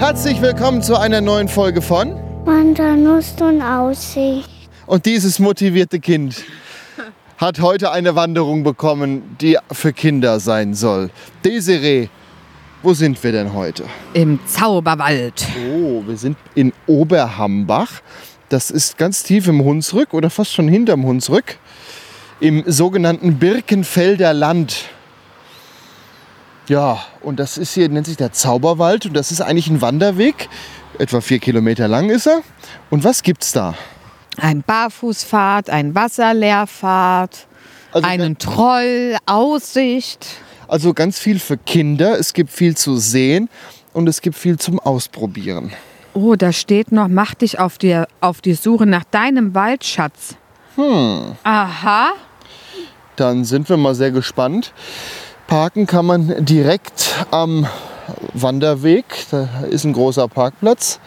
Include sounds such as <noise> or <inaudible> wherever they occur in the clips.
Herzlich willkommen zu einer neuen Folge von Wanderlust und Aussicht. Und dieses motivierte Kind hat heute eine Wanderung bekommen, die für Kinder sein soll. Desiree, wo sind wir denn heute? Im Zauberwald. Oh, wir sind in Oberhambach. Das ist ganz tief im Hunsrück oder fast schon hinterm Hunsrück. Im sogenannten Birkenfelder Land. Ja, und das ist hier, nennt sich der Zauberwald. Und das ist eigentlich ein Wanderweg. Etwa vier Kilometer lang ist er. Und was gibt's da? Ein Barfußpfad, ein Wasserlehrpfad, Also, einen Troll, Aussicht. also ganz viel für Kinder. Es gibt viel zu sehen und es gibt viel zum Ausprobieren. Oh, da steht noch, mach dich auf die, auf die Suche nach deinem Waldschatz. Hm. Aha. Dann sind wir mal sehr gespannt. Parken kann man direkt am Wanderweg. Da ist ein großer Parkplatz.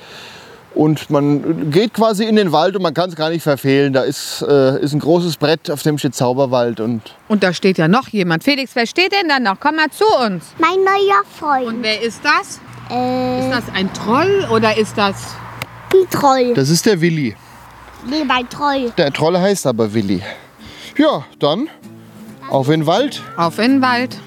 Und man geht quasi in den Wald und man kann es gar nicht verfehlen. Da ist, äh, ist ein großes Brett, auf dem steht Zauberwald. Und Und da steht ja noch jemand. Felix, wer steht denn da noch? Komm mal zu uns. Mein neuer Freund. wer ist das? Äh, Ist das ein Troll oder ist das... ein Troll. das ist der Willi. Nee, mein Troll. Der Troll heißt aber Willi. Ja, dann auf in den Wald. Auf in den Wald.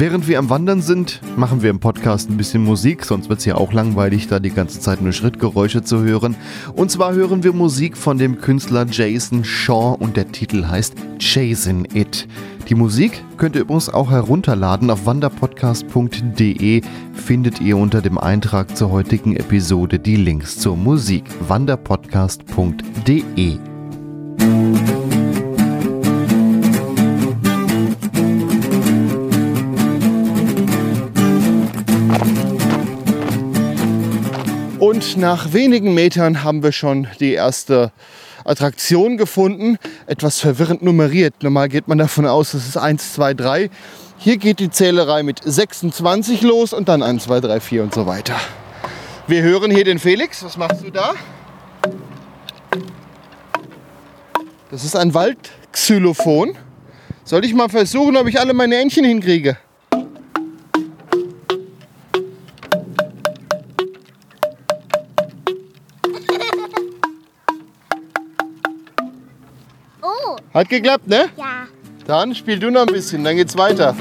Während wir am Wandern sind, machen wir im Podcast ein bisschen Musik, sonst wird es ja auch langweilig, da die ganze Zeit nur Schrittgeräusche zu hören. Und zwar hören wir Musik von dem Künstler Jason Shaw und der Titel heißt Chasing It. Die Musik könnt ihr übrigens auch herunterladen auf wanderpodcast.de. Findet ihr unter dem Eintrag zur heutigen Episode die Links zur Musik. wanderpodcast.de Und nach wenigen Metern haben wir schon die erste Attraktion gefunden. Etwas verwirrend nummeriert. Normal geht man davon aus, es ist 1, 2, 3. Hier geht die Zählerei mit 26 los und dann 1, 2, 3, 4 und so weiter. Wir hören hier den Felix. Was machst du da? Das ist ein Waldxylophon. Soll ich mal versuchen, ob ich alle meine Entchen hinkriege? Hat geklappt, ne? ja. Dann spiel du noch ein bisschen, dann geht's weiter.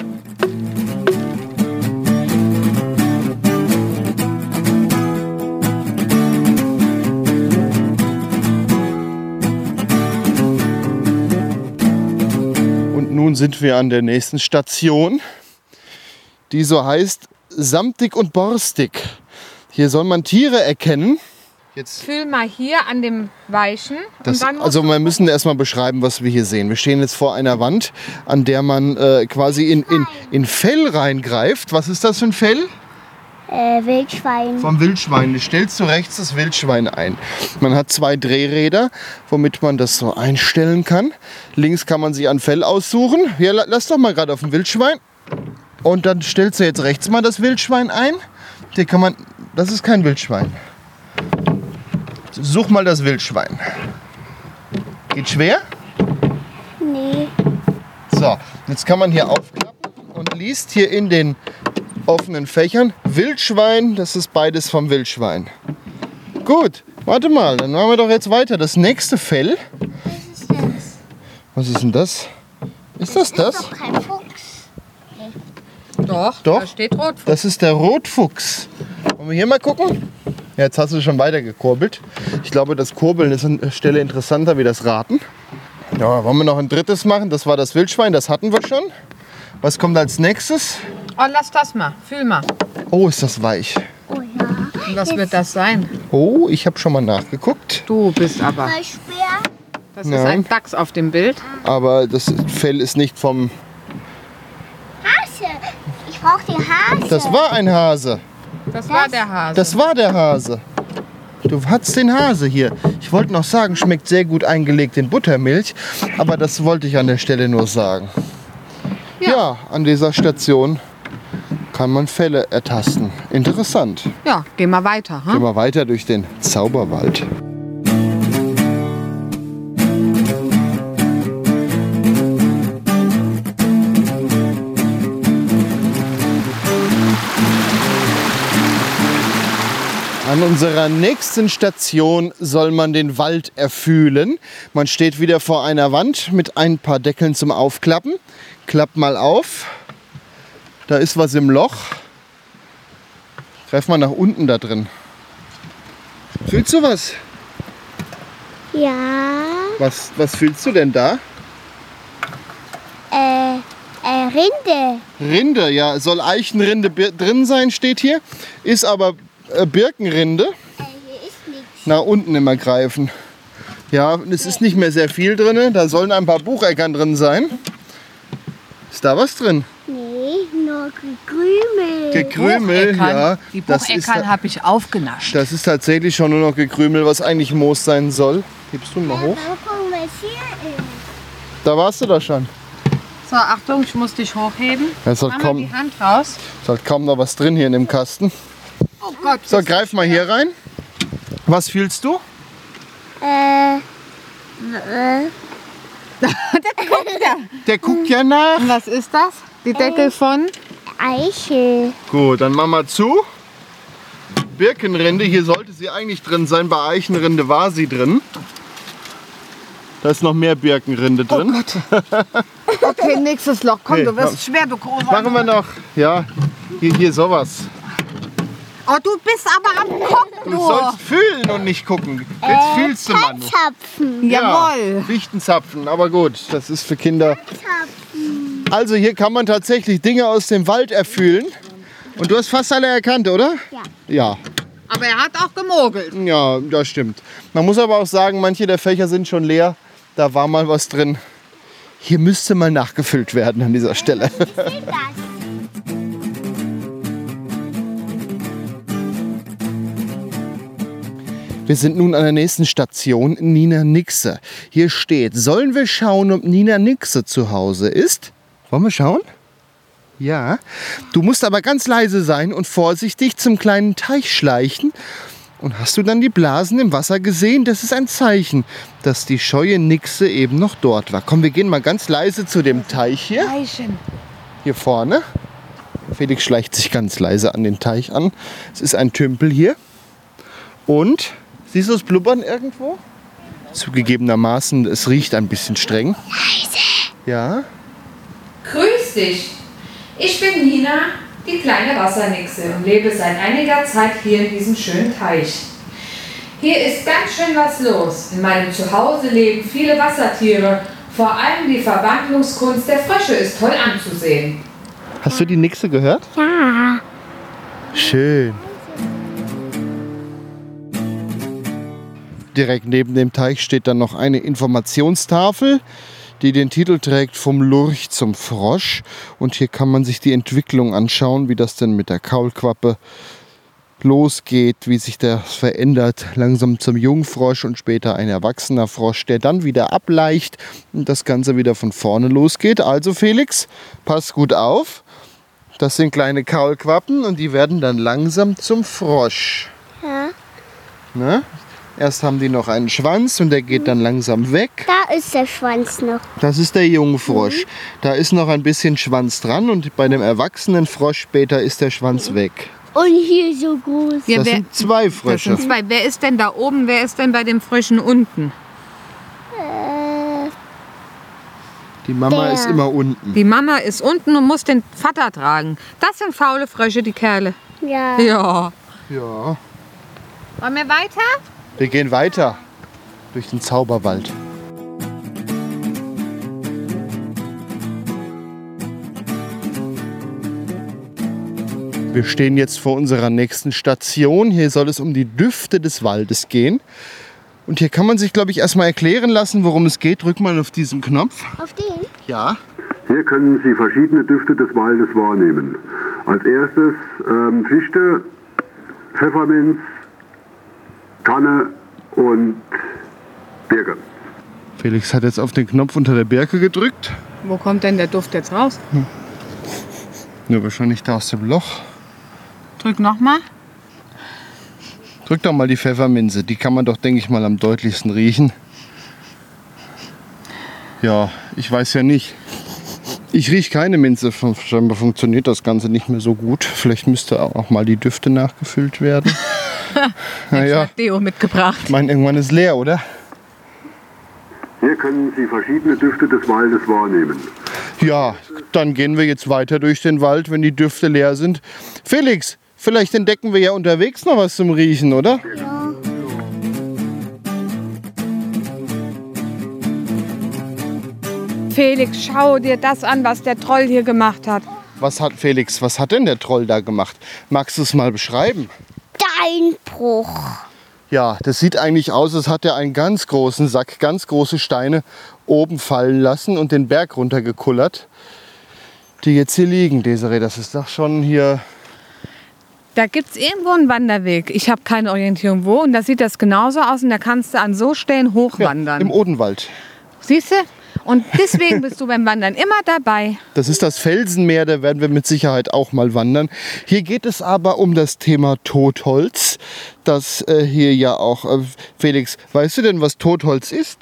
Und nun sind wir an der nächsten Station, die so heißt Samtig und Borstig. Hier soll man Tiere erkennen. Jetzt Fühl mal hier an dem Weichen. das, und dann also wir müssen erstmal beschreiben, was wir hier sehen. Wir stehen jetzt vor einer Wand, an der man äh, quasi in, in, in Fell reingreift. Was ist das für ein Fell? Äh, Wildschwein. Vom Wildschwein. Du stellst du rechts das Wildschwein ein. Man hat zwei Drehräder, womit man das so einstellen kann. Links kann man sich ein Fell aussuchen. La- lass doch mal gerade auf dem Wildschwein. Und dann stellst du jetzt rechts mal das Wildschwein ein. Hier kann man. Das ist kein Wildschwein. Such mal das Wildschwein. Geht schwer? Nee. So, jetzt kann man hier aufklappen und liest hier in den offenen Fächern Wildschwein, das ist beides vom Wildschwein. Gut, warte mal, dann machen wir doch jetzt weiter. Das nächste Fell. Was ist denn das? Ist das das? Doch kein Fuchs. Doch, Doch. da steht Rotfuchs. Das ist der Rotfuchs. Wollen wir hier mal gucken? Ja, jetzt hast du schon weiter gekurbelt. Ich glaube, das Kurbeln ist an der Stelle interessanter wie das Raten. Ja, wollen wir noch ein drittes machen? Das war das Wildschwein, das hatten wir schon. Was kommt als nächstes? Oh, lass das mal. Fühl mal. Oh, ist das weich. Oh ja. Und was wird das sein? Oh, ich habe schon mal nachgeguckt. Du bist aber. Das ist Nein. ein Dachs auf dem Bild. Aber das Fell ist nicht vom brauche den Hase. Das war ein Hase. Das war der Hase. Das war der Hase. Du hattest den Hase hier. Ich wollte noch sagen, schmeckt sehr gut eingelegt in Buttermilch. Aber das wollte ich an der Stelle nur sagen. Ja, an dieser Station kann man Fälle ertasten. Interessant. ja, gehen wir weiter. Gehen Hm? wir weiter durch den Zauberwald. Unserer nächsten Station soll man den Wald erfühlen. Man steht wieder vor einer Wand mit ein paar Deckeln zum Aufklappen. Klappt mal auf. Da ist was im Loch. Greif mal nach unten da drin. Fühlst du was? Ja. Was, was fühlst du denn da? Äh, äh, Rinde. Rinde, ja, soll Eichenrinde drin sein, steht hier. Ist aber äh, Birkenrinde. Äh, ist. Nach unten immer greifen. Ja, es ist nicht mehr sehr viel drin. Da sollen ein paar Bucheckern drin sein. Ist da was drin? Nee, nur Gekrümel. Gekrümel, Bucheckern. ja. Die Das ist, Bucheckern habe ich aufgenascht. das ist tatsächlich schon nur noch Gekrümel, was eigentlich Moos sein soll. Gibst du mal hoch? Ist. Da warst du doch schon. So, Achtung, ich muss dich hochheben. Da mal kaum, die Hand raus. ist halt kaum noch was drin hier in dem Kasten. Oh Gott. So, greif mal hier rein. Was fühlst du? Äh, äh, <laughs> Der guckt ja nach. Was ist das? Die Deckel von? Eichel. Gut, dann machen wir zu. Birkenrinde, hier sollte sie eigentlich drin sein. Bei Eichenrinde war sie drin. Da ist noch mehr Birkenrinde drin. <laughs> Okay, nächstes Loch. Komm, Nee, du wirst komm. schwer, du großer. Machen wir noch, ja, hier, hier sowas. Oh, du bist aber am Gucken, Du sollst fühlen und nicht gucken. Jetzt fühlst du, Mann. Zapfen. Jawohl. Fichtenzapfen, aber gut, das ist für Kinder. Zapfen. Also hier kann man tatsächlich Dinge aus dem Wald erfühlen. Und du hast fast alle erkannt, oder? Ja. Ja, Aber er hat auch gemogelt. ja, das stimmt. Man muss aber auch sagen, manche der Fächer sind schon leer. Da war mal was drin. Hier müsste mal nachgefüllt werden an dieser Stelle. Was ist das? Wir sind nun an der nächsten Station, Nina Nixe. Hier steht, sollen wir schauen, ob Nina Nixe zu Hause ist? Wollen wir schauen? Ja. Du musst aber ganz leise sein und vorsichtig zum kleinen Teich schleichen. Und hast du dann die Blasen im Wasser gesehen? Das ist ein Zeichen, dass die scheue Nixe eben noch dort war. Komm, wir gehen mal ganz leise zu dem Teich hier. Eichen. Hier vorne. Felix schleicht sich ganz leise an den Teich an. Es ist ein Tümpel hier. Und siehst du es blubbern irgendwo? Zugegebenermaßen, es riecht ein bisschen streng. Leise. Ja. Grüß dich. Ich bin Nina, die kleine Wassernixe und lebe seit einiger Zeit hier in diesem schönen Teich. Hier ist ganz schön was los. In meinem Zuhause leben viele Wassertiere. Vor allem die Verwandlungskunst der Frösche ist toll anzusehen. Hast du die Nixe gehört? Ja. Schön. Direkt neben dem Teich steht dann noch eine Informationstafel, die den Titel trägt Vom Lurch zum Frosch. Und hier kann man sich die Entwicklung anschauen, wie das denn mit der Kaulquappe losgeht, wie sich das verändert, langsam zum Jungfrosch und später ein erwachsener Frosch, der dann wieder ableicht und das Ganze wieder von vorne losgeht. Also Felix, pass gut auf. Das sind kleine Kaulquappen und die werden dann langsam zum Frosch. Ja. Ne? Erst haben die noch einen Schwanz und der geht dann langsam weg. Da ist der Schwanz noch. Das ist der Jungfrosch. Da ist noch ein bisschen Schwanz dran und bei dem erwachsenen Frosch später ist der Schwanz weg. Und hier so groß. Ja, Das wer, sind zwei das Frösche. sind zwei. Wer ist denn da oben? Wer ist denn bei den Fröschen unten? Äh, Die Mama Der. ist immer unten. Die Mama ist unten und muss den Vater tragen. Das sind faule Frösche, die Kerle. ja. Ja. Ja. Wollen wir weiter? Wir gehen weiter durch den Zauberwald. Wir stehen jetzt vor unserer nächsten Station. Hier soll es um die Düfte des Waldes gehen. Und hier kann man sich, glaube ich, erstmal erklären lassen, worum es geht. Drück mal auf diesen Knopf. Auf den? Ja. Hier können Sie verschiedene Düfte des Waldes wahrnehmen. Als erstes ähm, Fichte, Pfefferminz, Tanne und Birke. Felix hat jetzt auf den Knopf unter der Birke gedrückt. Wo kommt denn der Duft jetzt raus? Nur wahrscheinlich da aus dem Loch. Drück nochmal. Drück doch mal die Pfefferminze. Die kann man doch, denke ich mal, am deutlichsten riechen. Ja, ich weiß ja nicht. Ich rieche keine Minze. Scheinbar funktioniert das Ganze nicht mehr so gut. Vielleicht müsste auch mal die Düfte nachgefüllt werden. <laughs> naja, Hat Deo mitgebracht. ich meine, irgendwann ist leer, oder? Hier können Sie verschiedene Düfte des Waldes wahrnehmen. Ja, dann gehen wir jetzt weiter durch den Wald, wenn die Düfte leer sind. Felix, vielleicht entdecken wir ja unterwegs noch was zum Riechen, oder? Felix, schau dir das an, was der Troll hier gemacht hat. Was hat Felix, was hat denn der Troll da gemacht? Magst du es mal beschreiben? Steinbruch. Ja, das sieht eigentlich aus, als hat er einen ganz großen Sack, ganz große Steine oben fallen lassen und den Berg runtergekullert, die jetzt hier liegen, Desiree. Das ist doch schon hier. Da gibt es irgendwo einen Wanderweg. Ich habe keine Orientierung wo. Und da sieht das genauso aus. Und da kannst du an so Stellen Ja, hochwandern. Im Odenwald. Siehst du? Und deswegen bist du beim Wandern immer dabei. Das ist das Felsenmeer, da werden wir mit Sicherheit auch mal wandern. Hier geht es aber um das Thema Totholz, das äh, hier ja auch. Äh, Felix, weißt du denn, was Totholz ist?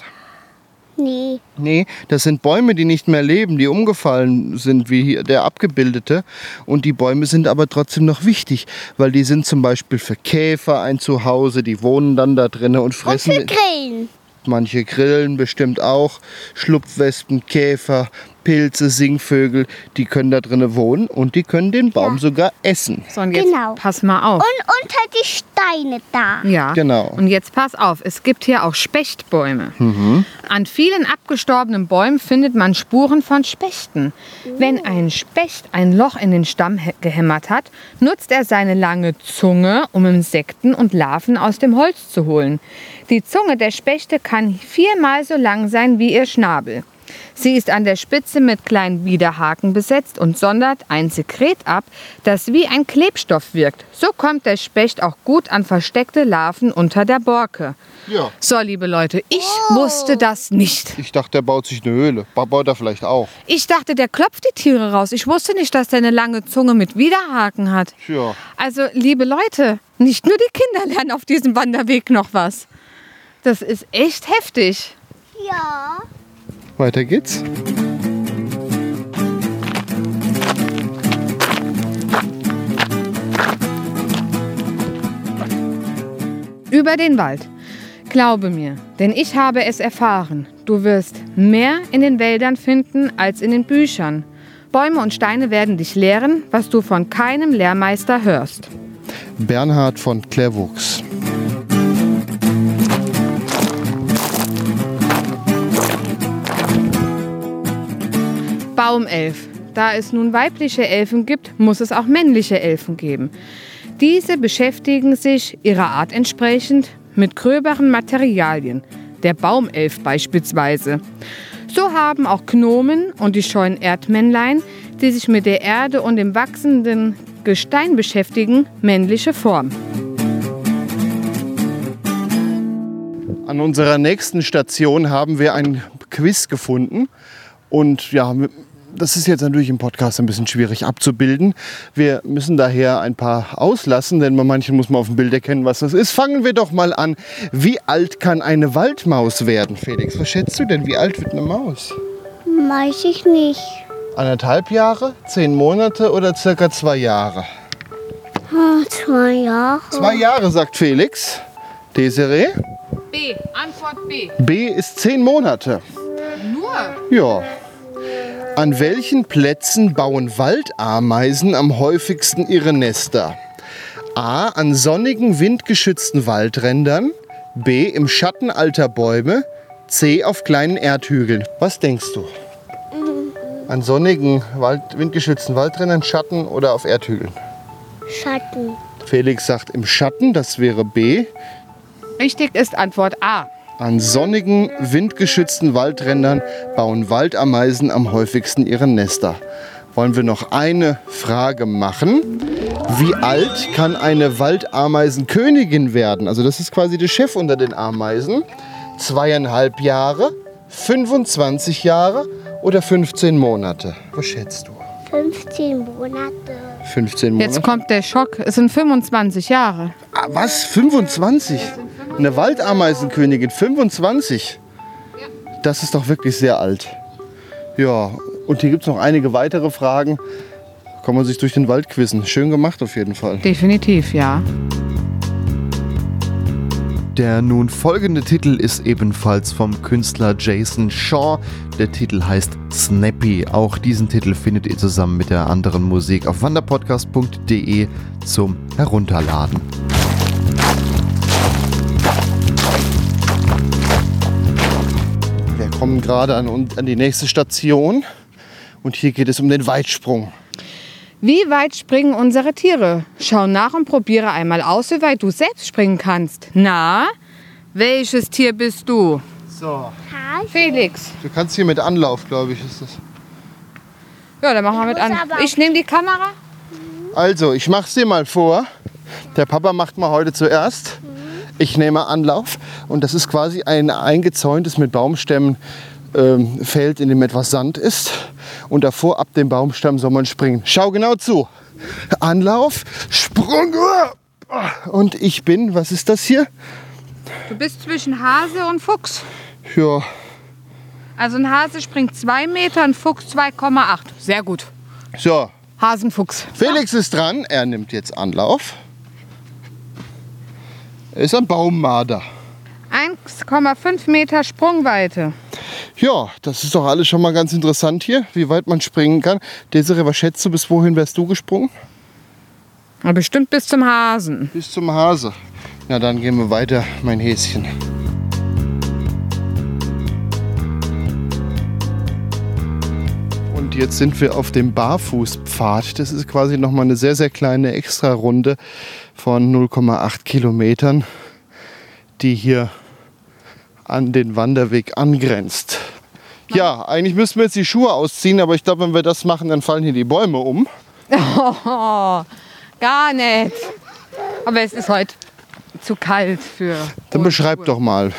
Nee. Nee, das sind Bäume, die nicht mehr leben, die umgefallen sind, wie hier der abgebildete. Und die Bäume sind aber trotzdem noch wichtig, weil die sind zum Beispiel für Käfer ein Zuhause, die wohnen dann da drinnen und Und fressen. für Grillen. Manche grillen bestimmt auch. Schlupfwespen, Käfer, Pilze, Singvögel, die können da drinnen wohnen und die können den Baum sogar essen. So, und jetzt Genau. pass mal auf. Und unter die Steine da. Ja, Genau. Und jetzt pass auf, es gibt hier auch Spechtbäume. An vielen abgestorbenen Bäumen findet man Spuren von Spechten. Wenn ein Specht ein Loch in den Stamm hä- gehämmert hat, nutzt er seine lange Zunge, um Insekten und Larven aus dem Holz zu holen. Die Zunge der Spechte kann viermal so lang sein wie ihr Schnabel. Sie ist an der Spitze mit kleinen Widerhaken besetzt und sondert ein Sekret ab, das wie ein Klebstoff wirkt. So kommt der Specht auch gut an versteckte Larven unter der Borke. Ja. So, liebe Leute, ich wusste das nicht. Ich dachte, der baut sich eine Höhle. Ba- Baut er vielleicht auch. Ich dachte, der klopft die Tiere raus. Ich wusste nicht, dass der eine lange Zunge mit Widerhaken hat. Tja. Also, liebe Leute, nicht nur die Kinder lernen auf diesem Wanderweg noch was. Das ist echt heftig. Ja. Weiter geht's. über den Wald. Glaube mir, denn ich habe es erfahren. Du wirst mehr in den Wäldern finden als in den Büchern. Bäume und Steine werden dich lehren, was du von keinem Lehrmeister hörst. Bernhard von Clairvaux. Baumelf. Da es nun weibliche Elfen gibt, muss es auch männliche Elfen geben. Diese beschäftigen sich ihrer Art entsprechend mit gröberen Materialien, der Baumelf beispielsweise. So haben auch Gnomen und die scheuen Erdmännlein, die sich mit der Erde und dem wachsenden Gestein beschäftigen, männliche Form. An unserer nächsten Station haben wir ein Quiz gefunden. Und ja, das ist jetzt natürlich im Podcast ein bisschen schwierig abzubilden. Wir müssen daher ein paar auslassen, denn bei manchen muss man auf dem Bild erkennen, was das ist. Fangen wir doch mal an. Wie alt kann eine Waldmaus werden, Felix? Was schätzt du denn? Wie alt wird eine Maus? Weiß ich nicht. Anderthalb Jahre, zehn Monate oder circa zwei Jahre? Ah, zwei Jahre. Zwei Jahre, sagt Felix. Desiree? B. Antwort B. B ist zehn Monate. Nur. Ja. An welchen Plätzen bauen Waldameisen am häufigsten ihre Nester? A. An sonnigen, windgeschützten Waldrändern. B. Im Schatten alter Bäume. C. Auf kleinen Erdhügeln. Was denkst du? An sonnigen, Wald, windgeschützten Waldrändern, Schatten oder auf Erdhügeln? Schatten. Felix sagt im Schatten, das wäre B. Richtig ist Antwort A. An sonnigen, windgeschützten Waldrändern bauen Waldameisen am häufigsten ihre Nester. wollen wir noch eine Frage machen. Wie alt kann eine Waldameisenkönigin werden? Also das ist quasi der Chef unter den Ameisen. Zweieinhalb Jahre, 25 Jahre oder 15 Monate? Was schätzt du? 15 Monate. 15 Monate? Jetzt kommt der Schock. Es sind 25 Jahre. Ah, was? 25? Eine Waldameisenkönigin, 25? Das ist doch wirklich sehr alt. Ja, und hier gibt es noch einige weitere Fragen. Kann man sich durch den Wald quizzen. Schön gemacht auf jeden Fall. Definitiv, ja. Der nun folgende Titel ist ebenfalls vom Künstler Jason Shaw. Der Titel heißt Snappy. Auch diesen Titel findet ihr zusammen mit der anderen Musik auf wanderpodcast.de zum Herunterladen. Kommen gerade an, an die nächste Station. Und hier geht es um den Weitsprung. Wie weit springen unsere Tiere? Schau nach und probiere einmal aus, wie weit du selbst springen kannst. Na, welches Tier bist du? So. Felix. Du kannst hier mit Anlauf, glaube ich, ist das. Ja, dann machen wir mit an. Ich nehme die Kamera. Also, ich mache es dir mal vor. Der Papa macht mal heute zuerst. Ich nehme Anlauf und das ist quasi ein eingezäuntes mit Baumstämmen ähm, Feld, in dem etwas Sand ist. Und davor ab dem Baumstamm soll man springen. Schau genau zu. Anlauf, Sprung. Und ich bin, was ist das hier? Du bist zwischen Hase und Fuchs. Ja, Also ein Hase springt 2 Meter, ein Fuchs 2,8. Sehr gut. so. Hasenfuchs. Felix ist dran. Er nimmt jetzt Anlauf. Er ist ein Baummarder. 1,5 Meter Sprungweite. Ja, das ist doch alles schon mal ganz interessant hier, wie weit man springen kann. Desiree, was schätzt du, bis wohin wärst du gesprungen? Na, bestimmt bis zum Hasen. Bis zum Hase. Na, dann gehen wir weiter, mein Häschen. Und jetzt sind wir auf dem Barfußpfad. Das ist quasi noch mal eine sehr, sehr kleine Extrarunde von 0,8 Kilometern, die hier an den Wanderweg angrenzt. Ja, eigentlich müssten wir jetzt die Schuhe ausziehen, aber ich glaube, wenn wir das machen, dann fallen hier die Bäume um. Oh, <laughs> gar nicht. Aber es ist heute zu kalt für. Dann beschreib doch mal.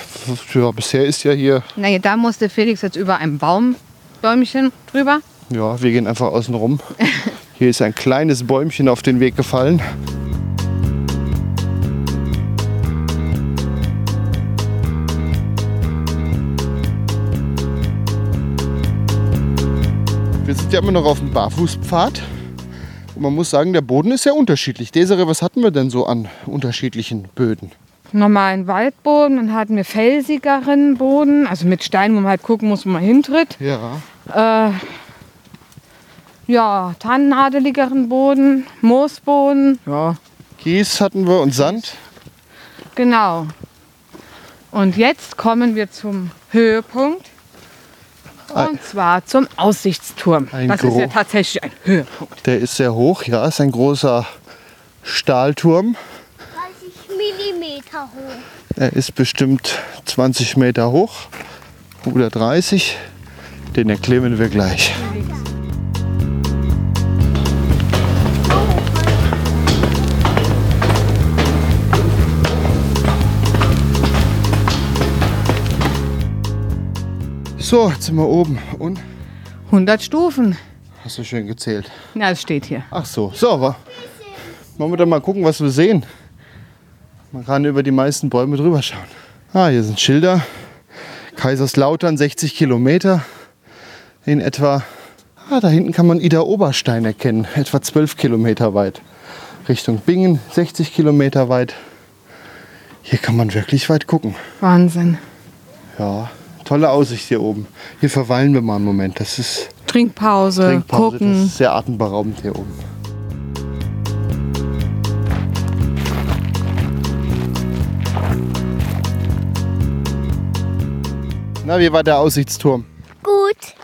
Ja, bisher ist ja hier Naja, da musste Felix jetzt über ein Baumbäumchen drüber. Ja, wir gehen einfach außen rum. <laughs> Hier ist ein kleines Bäumchen auf den Weg gefallen. Wir sind ja immer noch auf dem Barfußpfad. Und man muss sagen, der Boden ist sehr unterschiedlich. Desiree, was hatten wir denn so an unterschiedlichen Böden? Normalen Waldboden, dann hatten wir felsigeren Boden, also mit Steinen, wo man halt gucken muss, wo man hintritt. Ja. Äh, ja, tannennadeligeren Boden, Moosboden. Ja, Kies hatten wir und Sand. genau. Und jetzt kommen wir zum Höhepunkt. Und zwar zum Aussichtsturm. Ein das ist ja tatsächlich ein Höhepunkt. Der ist sehr hoch, ja, ist ein großer Stahlturm. 30 Millimeter hoch. Er ist bestimmt 20 Meter hoch oder 30. Den erklimmen wir gleich. So, jetzt sind wir oben. Und 100 Stufen. hast du schön gezählt. Ja, es steht hier. Ach so, so, aber wollen wir dann mal gucken, was wir sehen. Man kann über die meisten Bäume drüber schauen. Ah, hier sind Schilder. Kaiserslautern 60 Kilometer in etwa. Ah, da hinten kann man Ida Oberstein erkennen, etwa 12 Kilometer weit. Richtung Bingen 60 Kilometer weit. Hier kann man wirklich weit gucken. Wahnsinn. Ja, tolle Aussicht hier oben. Hier verweilen wir mal einen Moment. Das ist Trinkpause, Trinkpause. Das gucken. ist sehr atemberaubend hier oben. Na, wie war der Aussichtsturm? Gut,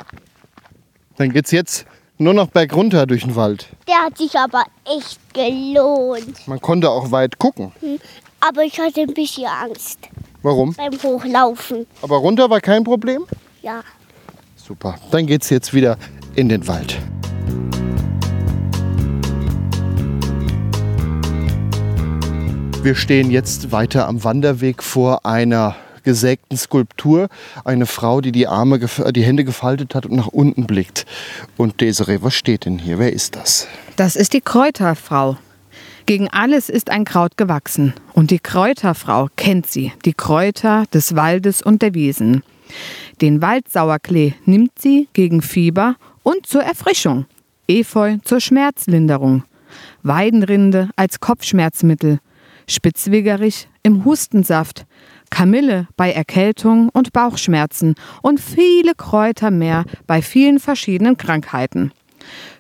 Dann geht's jetzt nur noch bergunter durch den Wald. der hat sich aber echt gelohnt. Man konnte auch weit gucken. Aber ich hatte ein bisschen Angst Warum? Beim Hochlaufen. Aber runter war kein Problem? Ja. Super. Dann geht's jetzt wieder in den Wald. Wir stehen jetzt weiter am Wanderweg vor einer gesägten Skulptur. Eine Frau, die die, Arme, äh, die Hände gefaltet hat und nach unten blickt. Und Desiree, was steht denn hier? Wer ist das? Das ist die Kräuterfrau. Gegen alles ist ein Kraut gewachsen. Und die Kräuterfrau kennt sie, die Kräuter des Waldes und der Wiesen. Den Waldsauerklee nimmt sie gegen Fieber und zur Erfrischung. Efeu zur Schmerzlinderung. Weidenrinde als Kopfschmerzmittel. Spitzwegerich im Hustensaft. Kamille bei Erkältung und Bauchschmerzen und viele Kräuter mehr bei vielen verschiedenen Krankheiten.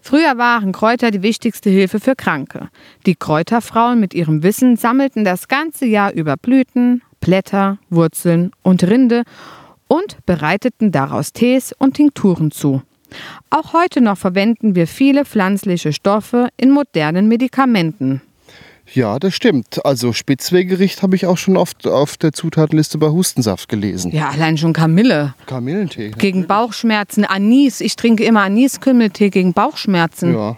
Früher waren Kräuter die wichtigste Hilfe für Kranke. Die Kräuterfrauen mit ihrem Wissen sammelten das ganze Jahr über Blüten, Blätter, Wurzeln und Rinde und bereiteten daraus Tees und Tinkturen zu. Auch heute noch verwenden wir viele pflanzliche Stoffe in modernen Medikamenten. Ja, das stimmt. Also Spitzweggericht habe ich auch schon oft auf der Zutatenliste bei Hustensaft gelesen. Ja, allein schon Kamille. Kamillentee. Gegen Bauchschmerzen, Anis. Ich trinke immer Aniskümmeltee gegen Bauchschmerzen. Ja.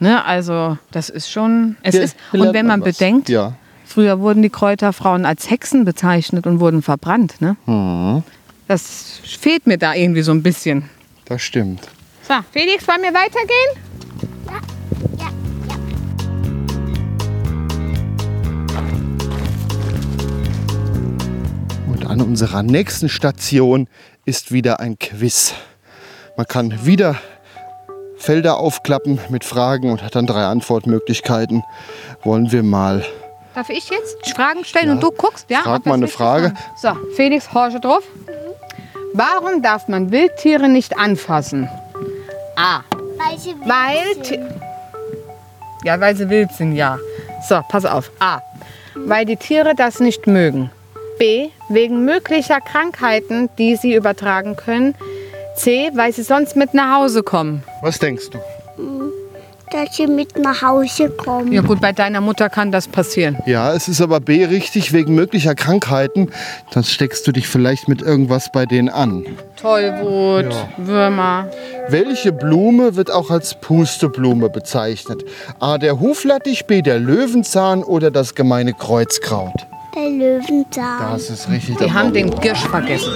Ne, also das ist schon. Es Hier ist, und wenn man was. bedenkt, Ja. früher wurden die Kräuterfrauen als Hexen bezeichnet und wurden verbrannt. Ne? Mhm. Das fehlt mir da irgendwie so ein bisschen. Das stimmt. So, Felix, wollen wir weitergehen? An unserer nächsten Station ist wieder ein Quiz. Man kann wieder Felder aufklappen mit Fragen und hat dann drei Antwortmöglichkeiten. Wollen wir mal. Darf ich jetzt Fragen stellen und du guckst? Ja, Frag mal eine Frage. So, Felix, horche drauf. Warum darf man Wildtiere nicht anfassen? A. Weil sie wild sind. Ja, weil sie wild sind, ja. So, pass auf. A. Weil die Tiere das nicht mögen. B. Wegen möglicher Krankheiten, die sie übertragen können. C. Weil sie sonst mit nach Hause kommen. Was denkst du? dass sie mit nach Hause kommen. Ja gut, bei deiner Mutter kann das passieren. Ja, es ist aber B richtig wegen möglicher Krankheiten. Dann steckst du dich vielleicht mit irgendwas bei denen an. Tollwut, Ja. Würmer. Welche Blume wird auch als Pusteblume bezeichnet? A. Der Huflattich, B. Der Löwenzahn oder das gemeine Kreuzkraut? Der Löwenzahn. Das ist richtig. Die haben den Girsch vergessen.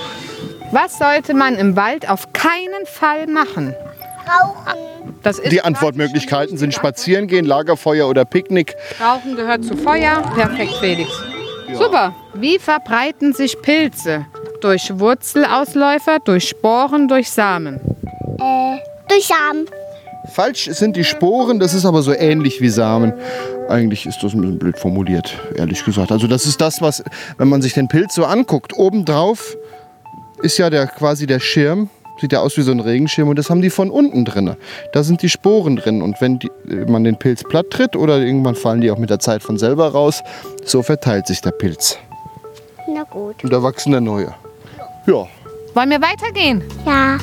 <laughs> Was sollte man im Wald auf keinen Fall machen? Rauchen. Das ist Die Antwortmöglichkeiten sind spazieren gehen, Lagerfeuer oder Picknick. Rauchen gehört zu Feuer. Perfekt, Felix. Super. Wie verbreiten sich Pilze? Durch Wurzelausläufer, durch Sporen, durch Samen. Äh, durch Samen. Falsch sind die Sporen, das ist aber so ähnlich wie Samen. Eigentlich ist das ein bisschen blöd formuliert, ehrlich gesagt. Also das ist das, was, wenn man sich den Pilz so anguckt, obendrauf ist ja der, quasi der Schirm, sieht ja aus wie so ein Regenschirm und das haben die von unten drin. Da sind die Sporen drin und wenn die, man den Pilz platt tritt oder irgendwann fallen die auch mit der Zeit von selber raus, so verteilt sich der Pilz Na gut. und da wachsen dann neue. Ja, Wollen wir weitergehen? Ja.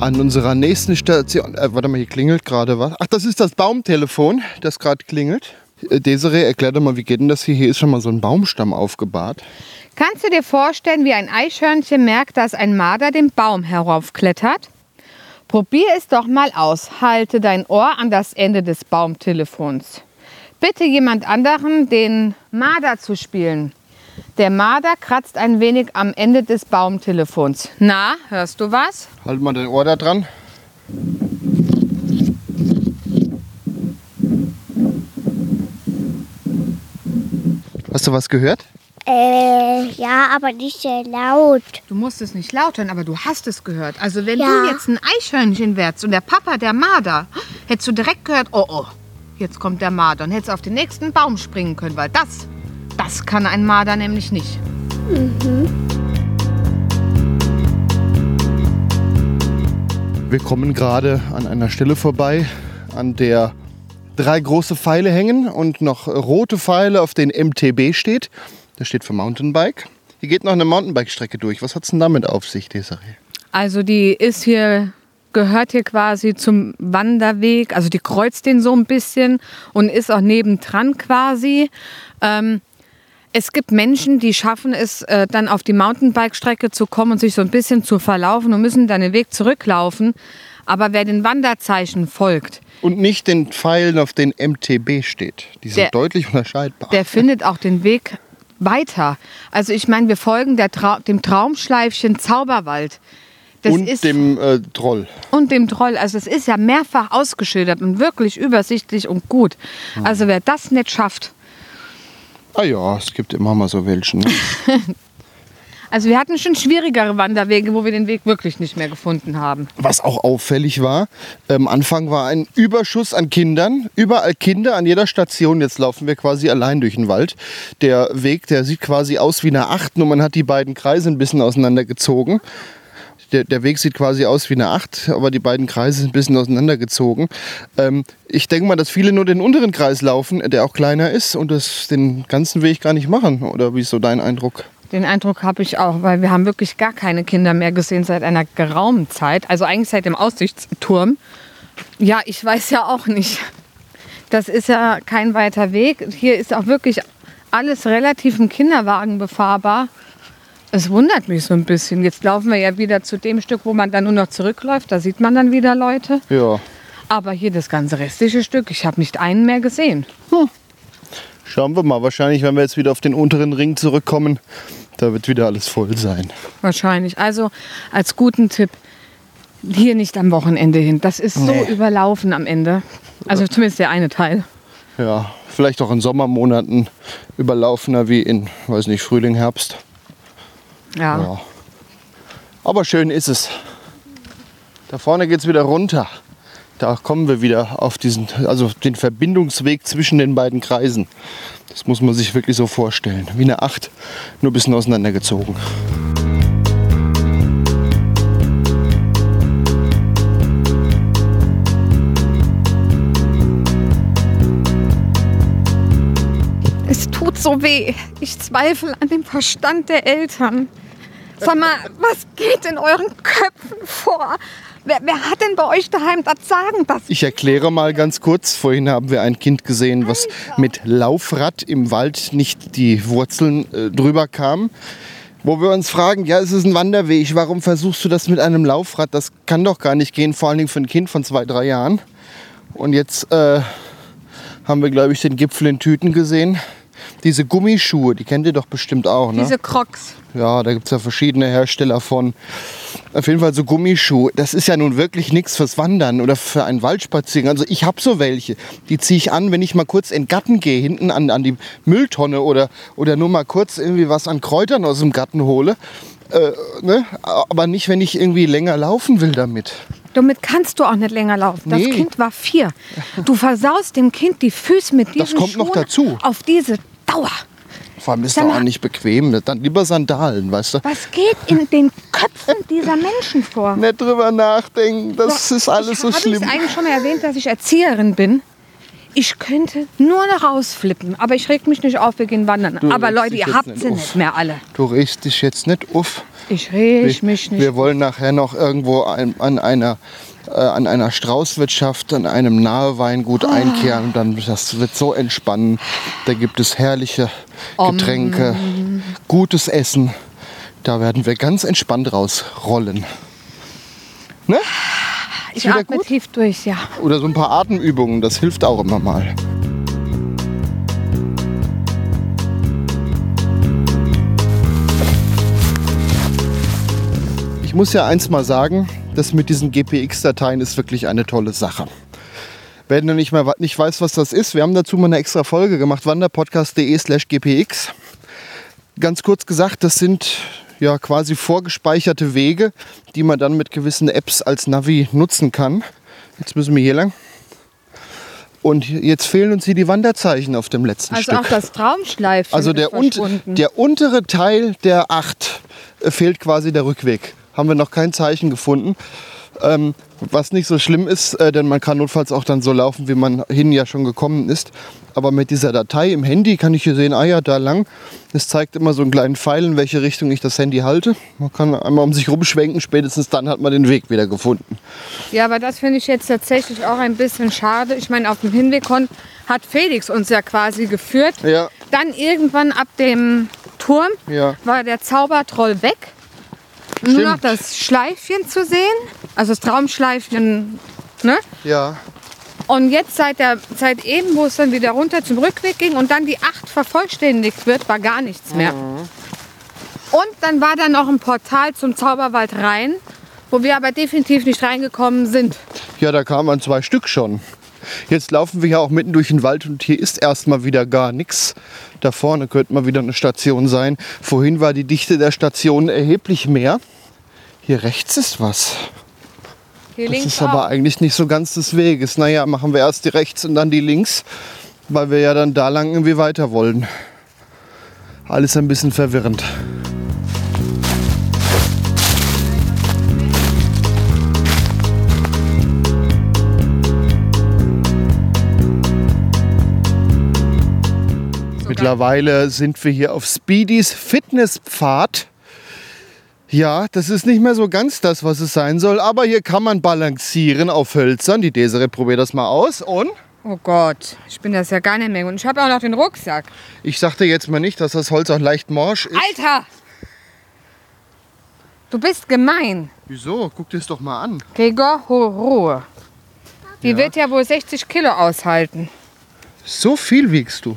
An unserer nächsten Station. Äh, warte mal, hier klingelt gerade was. Ach, das ist das Baumtelefon, das gerade klingelt. Äh, Desiree, erklär doch mal, wie geht denn das hier? Hier ist schon mal so ein Baumstamm aufgebahrt. Kannst du dir vorstellen, wie ein Eichhörnchen merkt, dass ein Marder den Baum heraufklettert? Probier es doch mal aus. Halte dein Ohr an das Ende des Baumtelefons. Bitte jemand anderen den Marder zu spielen. Der Marder kratzt ein wenig am Ende des Baumtelefons. Na, hörst du was? Halt mal dein Ohr da dran. Hast du was gehört? Äh, ja, aber nicht sehr laut. Du musst es nicht laut hören, aber du hast es gehört. Also wenn Ja. du jetzt ein Eichhörnchen wärst und der Papa der Marder, hättest du direkt gehört, oh oh, jetzt kommt der Marder und hättest auf den nächsten Baum springen können, weil das, das kann ein Marder nämlich nicht. Wir kommen gerade an einer Stelle vorbei, an der drei große Pfeile hängen und noch rote Pfeile, auf denen MTB steht. Das steht für Mountainbike. Hier geht noch eine Mountainbike-Strecke durch. Was hat es denn damit auf sich, Desiree? Also die ist hier, gehört hier quasi zum Wanderweg, also die kreuzt den so ein bisschen und ist auch nebendran quasi. Ähm, es gibt Menschen, die schaffen es, äh, dann auf die Mountainbike-Strecke zu kommen und sich so ein bisschen zu verlaufen und müssen dann den Weg zurücklaufen. Aber wer den Wanderzeichen folgt, Und nicht den Pfeilen, auf den MTB steht. Die sind Der- deutlich unterscheidbar. der findet auch den Weg weiter. Also ich meine, wir folgen Trau dem Traumschleifchen Zauberwald. Das und ist dem äh, Troll. und dem Troll. Also es ist ja mehrfach ausgeschildert und wirklich übersichtlich und gut. Also wer das nicht schafft. Ah ja, es gibt immer mal so welchen. Ne? <laughs> Also wir hatten schon schwierigere Wanderwege, wo wir den Weg wirklich nicht mehr gefunden haben. Was auch auffällig war, am Anfang war ein Überschuss an Kindern. Überall Kinder an jeder Station. Jetzt laufen wir quasi allein durch den Wald. Der Weg, der sieht quasi aus wie eine Acht, nur man hat die beiden Kreise ein bisschen auseinandergezogen. Der, der Weg sieht quasi aus wie eine Acht, aber die beiden Kreise sind ein bisschen auseinandergezogen. Ähm, ich denke mal, dass viele nur den unteren Kreis laufen, der auch kleiner ist und das den ganzen Weg gar nicht machen. Oder wie ist so dein Eindruck? Den Eindruck habe ich auch, weil wir haben wirklich gar keine Kinder mehr gesehen seit einer geraumen Zeit. Also eigentlich seit dem Aussichtsturm. Ja, ich weiß ja auch nicht. Das ist ja kein weiter Weg. Hier ist auch wirklich alles relativ im Kinderwagen befahrbar. Es wundert mich so ein bisschen. Jetzt laufen wir ja wieder zu dem Stück, wo man dann nur noch zurückläuft. Da sieht man dann wieder Leute. Ja, Aber hier das ganze restliche Stück, ich habe nicht einen mehr gesehen. schauen wir mal. Wahrscheinlich, wenn wir jetzt wieder auf den unteren Ring zurückkommen, da wird wieder alles voll sein. Wahrscheinlich. Also als guten Tipp, hier nicht am Wochenende hin. Das ist so Nee. überlaufen am Ende. Also zumindest der eine Teil. Ja, vielleicht auch in Sommermonaten überlaufener wie in, weiß nicht, Frühling, Herbst. Ja. Ja. Aber schön ist es. Da vorne geht es wieder runter. Da kommen wir wieder auf diesen, also den Verbindungsweg zwischen den beiden Kreisen. Das muss man sich wirklich so vorstellen. Wie eine Acht, nur ein bisschen auseinandergezogen. Es tut so weh. Ich zweifle an dem Verstand der Eltern. Sag mal, was geht in euren Köpfen vor? Wer, wer hat denn bei euch daheim das Sagen? Das Ich erkläre mal ganz kurz. Vorhin haben wir ein Kind gesehen, was mit Laufrad im Wald nicht die Wurzeln äh, drüber kam. Wo wir uns fragen, ja, es ist ein Wanderweg, warum versuchst du das mit einem Laufrad? Das kann doch gar nicht gehen, vor allen Dingen für ein Kind von zwei, drei Jahren. Und jetzt äh, haben wir, glaube ich, den Gipfel in Tüten gesehen. Diese Gummischuhe, die kennt ihr doch bestimmt auch, ne? diese Crocs. Ja, da gibt es ja verschiedene Hersteller von. Auf jeden Fall so Gummischuhe. Das ist ja nun wirklich nichts fürs Wandern oder für einen Waldspaziergang. Also ich habe so welche. Die ziehe ich an, wenn ich mal kurz in den Garten gehe, hinten an, an die Mülltonne oder, oder nur mal kurz irgendwie was an Kräutern aus dem Garten hole. Äh, ne? Aber nicht, wenn ich irgendwie länger laufen will damit. Damit kannst du auch nicht länger laufen. Das Nee. Kind war vier. Du versaust dem Kind die Füße mit diesen kommt noch Schuhen dazu. auf diese Dauer. Vor allem ist doch auch nicht bequem. Dann lieber Sandalen, weißt du? Was geht in den Köpfen dieser Menschen vor? Nicht drüber nachdenken, das ist alles so ich schlimm. Habe ich eigentlich schon mal erwähnt, dass ich Erzieherin bin? Ich könnte nur noch rausflippen, aber ich reg mich nicht auf, wir gehen wandern. Du aber Leute, ihr habt nicht sie auf. nicht mehr alle. Du regst dich jetzt nicht auf. Ich reg mich nicht. Wir wollen nachher noch irgendwo ein, an einer äh, an einer Straußwirtschaft, an einem Naheweingut einkehren. Und dann das wird so entspannen. Da gibt es herrliche Getränke, gutes Essen. Da werden wir ganz entspannt rausrollen. Ne? ich atme gut? tief durch, ja. Oder so ein paar Atemübungen, das hilft auch immer mal. Ich muss ja eins mal sagen, das mit diesen GPX-Dateien ist wirklich eine tolle Sache. Wer noch nicht, mal, nicht weiß, was das ist, wir haben dazu mal eine extra Folge gemacht, wanderpodcast.de slash gpx. Ganz kurz gesagt, das sind ja quasi vorgespeicherte Wege, die man dann mit gewissen Apps als Navi nutzen kann. Jetzt müssen wir hier lang. Und jetzt fehlen uns hier die Wanderzeichen auf dem letzten Also Stück. auch das Traumschleifchen Also der, un der untere Teil der 8 äh, fehlt quasi der Rückweg. Haben wir noch kein Zeichen gefunden. Ähm, was nicht so schlimm ist, äh, denn man kann notfalls auch dann so laufen, wie man hin ja schon gekommen ist. Aber mit dieser Datei im Handy kann ich hier sehen, ah ja, da lang. Es zeigt immer so einen kleinen Pfeil, in welche Richtung ich das Handy halte. Man kann einmal um sich rumschwenken, spätestens dann hat man den Weg wieder gefunden. Ja, aber das finde ich jetzt tatsächlich auch ein bisschen schade. Ich meine, auf dem Hinweg hat Felix uns ja quasi geführt. Ja. Dann irgendwann ab dem Turm Ja. war der Zaubertroll weg. Nur Stimmt. noch das Schleifchen zu sehen. Also das Traumschleifchen, ne? Ja. Und jetzt seit, der, seit eben, wo es dann wieder runter zum Rückweg ging und dann die 8 vervollständigt wird, war gar nichts mehr. Und dann war da noch ein Portal zum Zauberwald rein, wo wir aber definitiv nicht reingekommen sind. Ja, da kamen man zwei Stück schon. Jetzt laufen wir ja auch mitten durch den Wald und hier ist erstmal wieder gar nichts. Da vorne könnte mal wieder eine Station sein. Vorhin war die Dichte der Stationen erheblich mehr. Hier rechts ist was. Hier Das ist aber auch. eigentlich nicht so ganz des Weges. Naja, machen wir erst die rechts und dann die links, weil wir ja dann da lang irgendwie weiter wollen. Alles ein bisschen verwirrend. Mittlerweile sind wir hier auf Speedys Fitnesspfad. Ja, das ist nicht mehr so ganz das, was es sein soll, aber hier kann man balancieren auf Hölzern. Die Desiree probiert das mal aus und Oh Gott, ich bin das ja gar nicht mehr. Und ich habe auch noch den Rucksack. ich sagte jetzt mal nicht, dass das Holz auch leicht morsch ist. Alter! Du bist gemein. Wieso? Guck dir das doch mal an. Gregor, ho- Ruhe. Die wird ja wohl 60 Kilo aushalten. So viel wiegst du.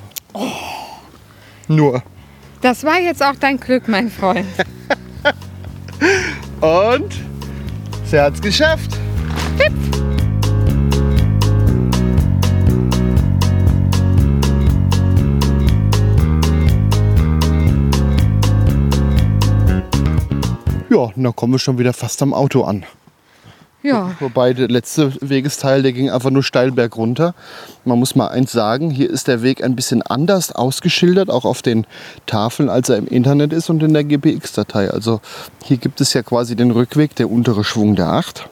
Nur. Das war jetzt auch dein Glück, mein Freund. <laughs> Und sie hat's geschafft. Ja, und dann kommen wir schon wieder fast am Auto an. Ja, Wobei der letzte Wegesteil, der ging einfach nur steil bergunter. Man muss mal eins sagen, hier ist der Weg ein bisschen anders ausgeschildert, auch auf den Tafeln, als er im Internet ist und in der GPX-Datei. Also hier gibt es ja quasi den Rückweg, der untere Schwung der 8,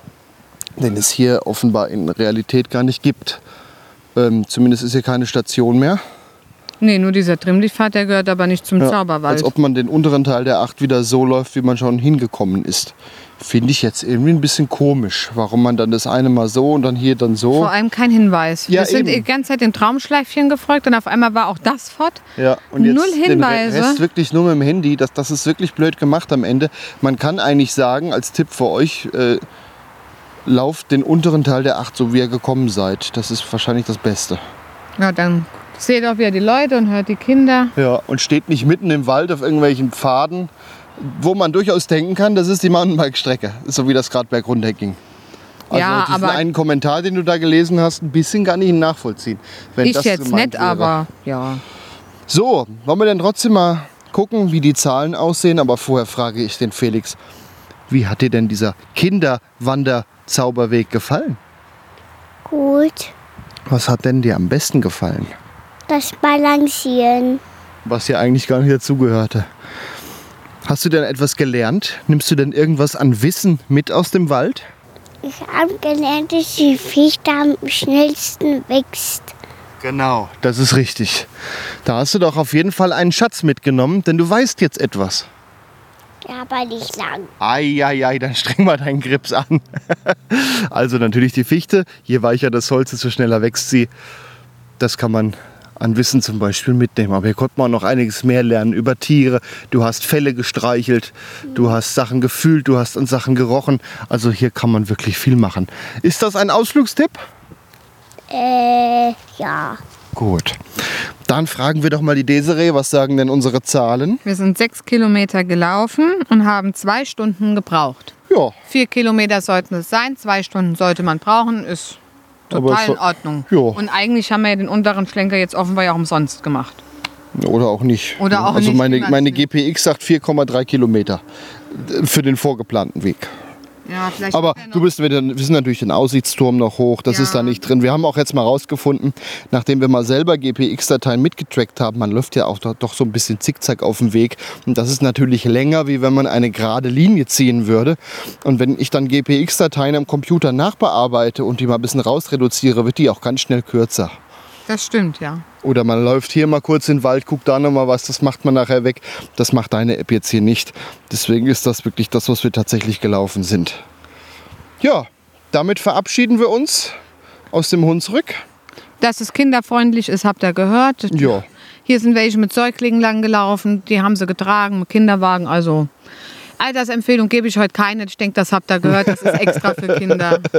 den es hier offenbar in Realität gar nicht gibt. Ähm, zumindest ist hier keine Station mehr. nee, nur dieser Trimmlichtpfad, der gehört aber nicht zum Ja, Zauberwald. Als ob man den unteren Teil der 8 wieder so läuft, wie man schon hingekommen ist. Finde ich jetzt irgendwie ein bisschen komisch, warum man dann das eine mal so und dann hier dann so. Vor allem kein Hinweis. Ja, Wir sind eben. die ganze Zeit dem Traumschleifchen gefolgt und auf einmal war auch das fort. Ja, und jetzt Null den Hinweise. Rest wirklich nur mit dem Handy. Das, das ist wirklich blöd gemacht am Ende. Man kann eigentlich sagen, als Tipp für euch, äh, lauft den unteren Teil der 8, so wie ihr gekommen seid. Das ist wahrscheinlich das Beste. Ja, dann seht auch wieder die Leute und hört die Kinder. Ja, und steht nicht mitten im Wald auf irgendwelchen Pfaden, wo man durchaus denken kann, das ist die Mountainbike-Strecke, so wie das gerade bergunter ging. Also Ja, diesen aber- einen Kommentar, den du da gelesen hast, ein bisschen kann ich ihn nachvollziehen. Wenn Ich das jetzt nicht, wäre. aber ja. So, wollen wir denn trotzdem mal gucken, wie die Zahlen aussehen? Aber vorher frage ich den Felix, wie hat dir denn dieser Kinderwanderzauberweg gefallen? Gut. Was hat denn dir am besten gefallen? Das Balancieren. Was ja eigentlich gar nicht dazugehörte. Hast du denn etwas gelernt? Nimmst du denn irgendwas an Wissen mit aus dem Wald? Ich habe gelernt, dass die Fichte am schnellsten wächst. Genau, das ist richtig. Da hast du doch auf jeden Fall einen Schatz mitgenommen, denn du weißt jetzt etwas. Ja, aber nicht lang. Eieiei, dann streng mal deinen Grips an. <laughs> also natürlich die Fichte. Je weicher das Holz, desto schneller wächst sie. Das kann man an Wissen zum Beispiel mitnehmen. Aber hier konnte man noch einiges mehr lernen über Tiere. Du hast Felle gestreichelt, du hast Sachen gefühlt, du hast an Sachen gerochen. Also hier kann man wirklich viel machen. Ist das ein Ausflugstipp? Äh, ja. Gut. Dann fragen wir doch mal die Desiree, was sagen denn unsere Zahlen? Wir sind sechs Kilometer gelaufen und haben zwei Stunden gebraucht. Ja, Vier Kilometer sollten es sein, zwei Stunden sollte man brauchen, ist total in Ordnung. Ja. Und eigentlich haben wir ja den unteren Schlenker jetzt offenbar ja auch umsonst gemacht. oder auch nicht. Oder auch also nicht, meine, meine. GPX sagt 4,3 Kilometer für den vorgeplanten Weg. Ja, vielleicht Aber er du bist wieder, wir sind natürlich den Aussichtsturm noch hoch, das Ja. ist da nicht drin. Wir haben auch jetzt mal rausgefunden, nachdem wir mal selber GPX-Dateien mitgetrackt haben, man läuft ja auch doch, doch so ein bisschen zickzack auf dem Weg. Und das ist natürlich länger, wie wenn man eine gerade Linie ziehen würde. Und wenn ich dann GPX-Dateien am Computer nachbearbeite und die mal ein bisschen rausreduziere, wird die auch ganz schnell kürzer. Das stimmt, ja. Oder man läuft hier mal kurz in den Wald, guckt da nochmal was, das macht man nachher weg. Das macht deine App jetzt hier nicht. Deswegen ist das wirklich das, was wir tatsächlich gelaufen sind. Ja, damit verabschieden wir uns aus dem Hunsrück. Dass es kinderfreundlich ist, habt ihr gehört. Ja. Hier sind welche mit Säuglingen lang gelaufen, die haben sie getragen, mit Kinderwagen. Also Altersempfehlung gebe ich heute keine. Ich denke, das habt ihr gehört. Das ist extra für Kinder. <laughs>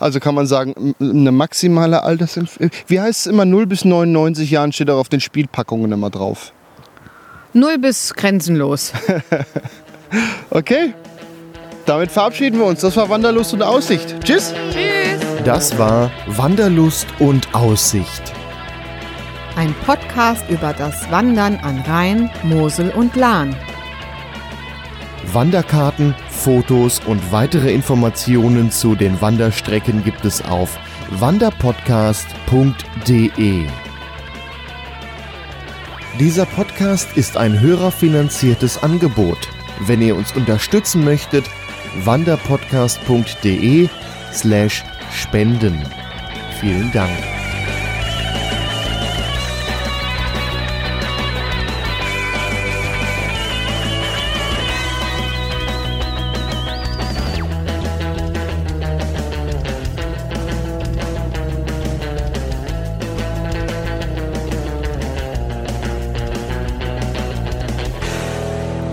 Also kann man sagen, eine maximale Altersempfehlung. Wie heißt es immer? 0 bis 99 Jahren steht auch auf den Spielpackungen immer drauf. Null bis grenzenlos. <laughs> Okay. Damit verabschieden wir uns. Das war Wanderlust und Aussicht. Tschüss. Das war Wanderlust und Aussicht. Ein Podcast über das Wandern an Rhein, Mosel und Lahn. Wanderkarten, Fotos und weitere Informationen zu den Wanderstrecken gibt es auf wanderpodcast.de. Dieser Podcast ist ein hörerfinanziertes Angebot. Wenn ihr uns unterstützen möchtet, wanderpodcast.de slash spenden. Vielen Dank.